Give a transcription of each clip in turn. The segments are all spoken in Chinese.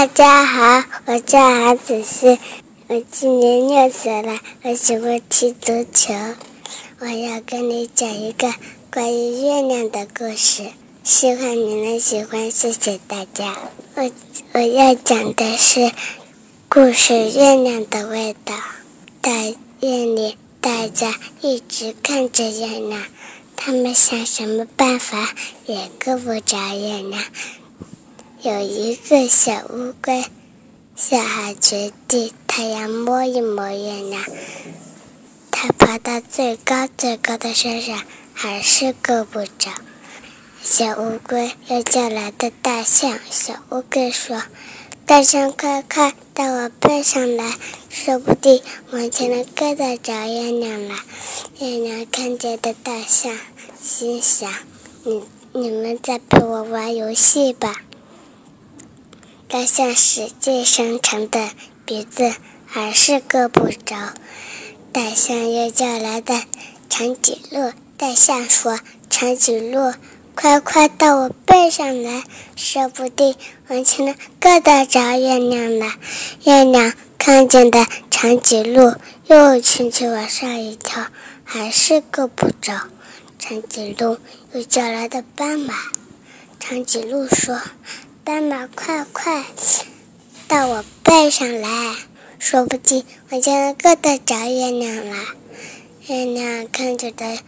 大家好，我叫韩子熙，我今年六岁了，我喜欢踢足球。我要跟你讲一个关于月亮的故事，希望你能喜欢，谢谢大家。我我要讲的是故事《月亮的味道》。在夜里，大家一直看着月亮，他们想什么办法也够不着月亮。有一个小乌龟，小孩决定它要摸一摸月亮。它爬到最高最高的山上，还是够不着。小乌龟又叫来的大象。小乌龟说：“大象，快快到我背上来，说不定我就能够得着月亮了。”月亮看见的大象心想：“你你们在陪我玩游戏吧。”大象使劲伸长的鼻子，还是够不着。大象又叫来的长颈鹿。大象说：“长颈鹿，快快到我背上来，说不定我就能够得着月亮了。”月亮看见的长颈鹿又轻轻往上一跳，还是够不着。长颈鹿又叫来的斑马。长颈鹿说。斑马，快快到我背上来，说不定我就能够得着月亮了。月亮看着的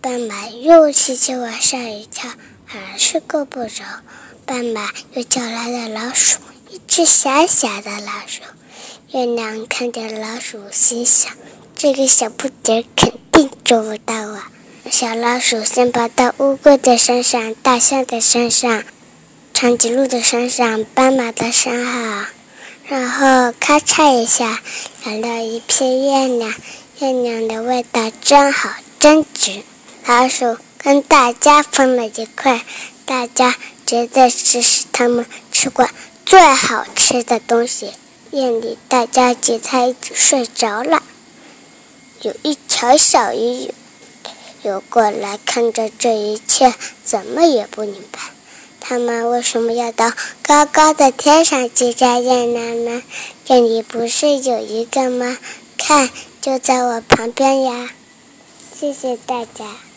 斑马又轻轻往上一跳，还是够不着。斑马又叫来了老鼠，一只小小的老鼠。月亮看见老鼠，心想：这个小不点肯定捉不到我。小老鼠先跑到乌龟的身上，大象的身上。长颈鹿的身上，斑马的身上，然后咔嚓一下，来了一片月亮。月亮的味道真好，真值。老鼠跟大家分了一块，大家觉得这是他们吃过最好吃的东西。夜里，大家挤在一起睡着了。有一条小鱼游过来，看着这一切，怎么也不明白。他们为什么要到高高的天上去摘月亮呢？这里不是有一个吗？看，就在我旁边呀！谢谢大家。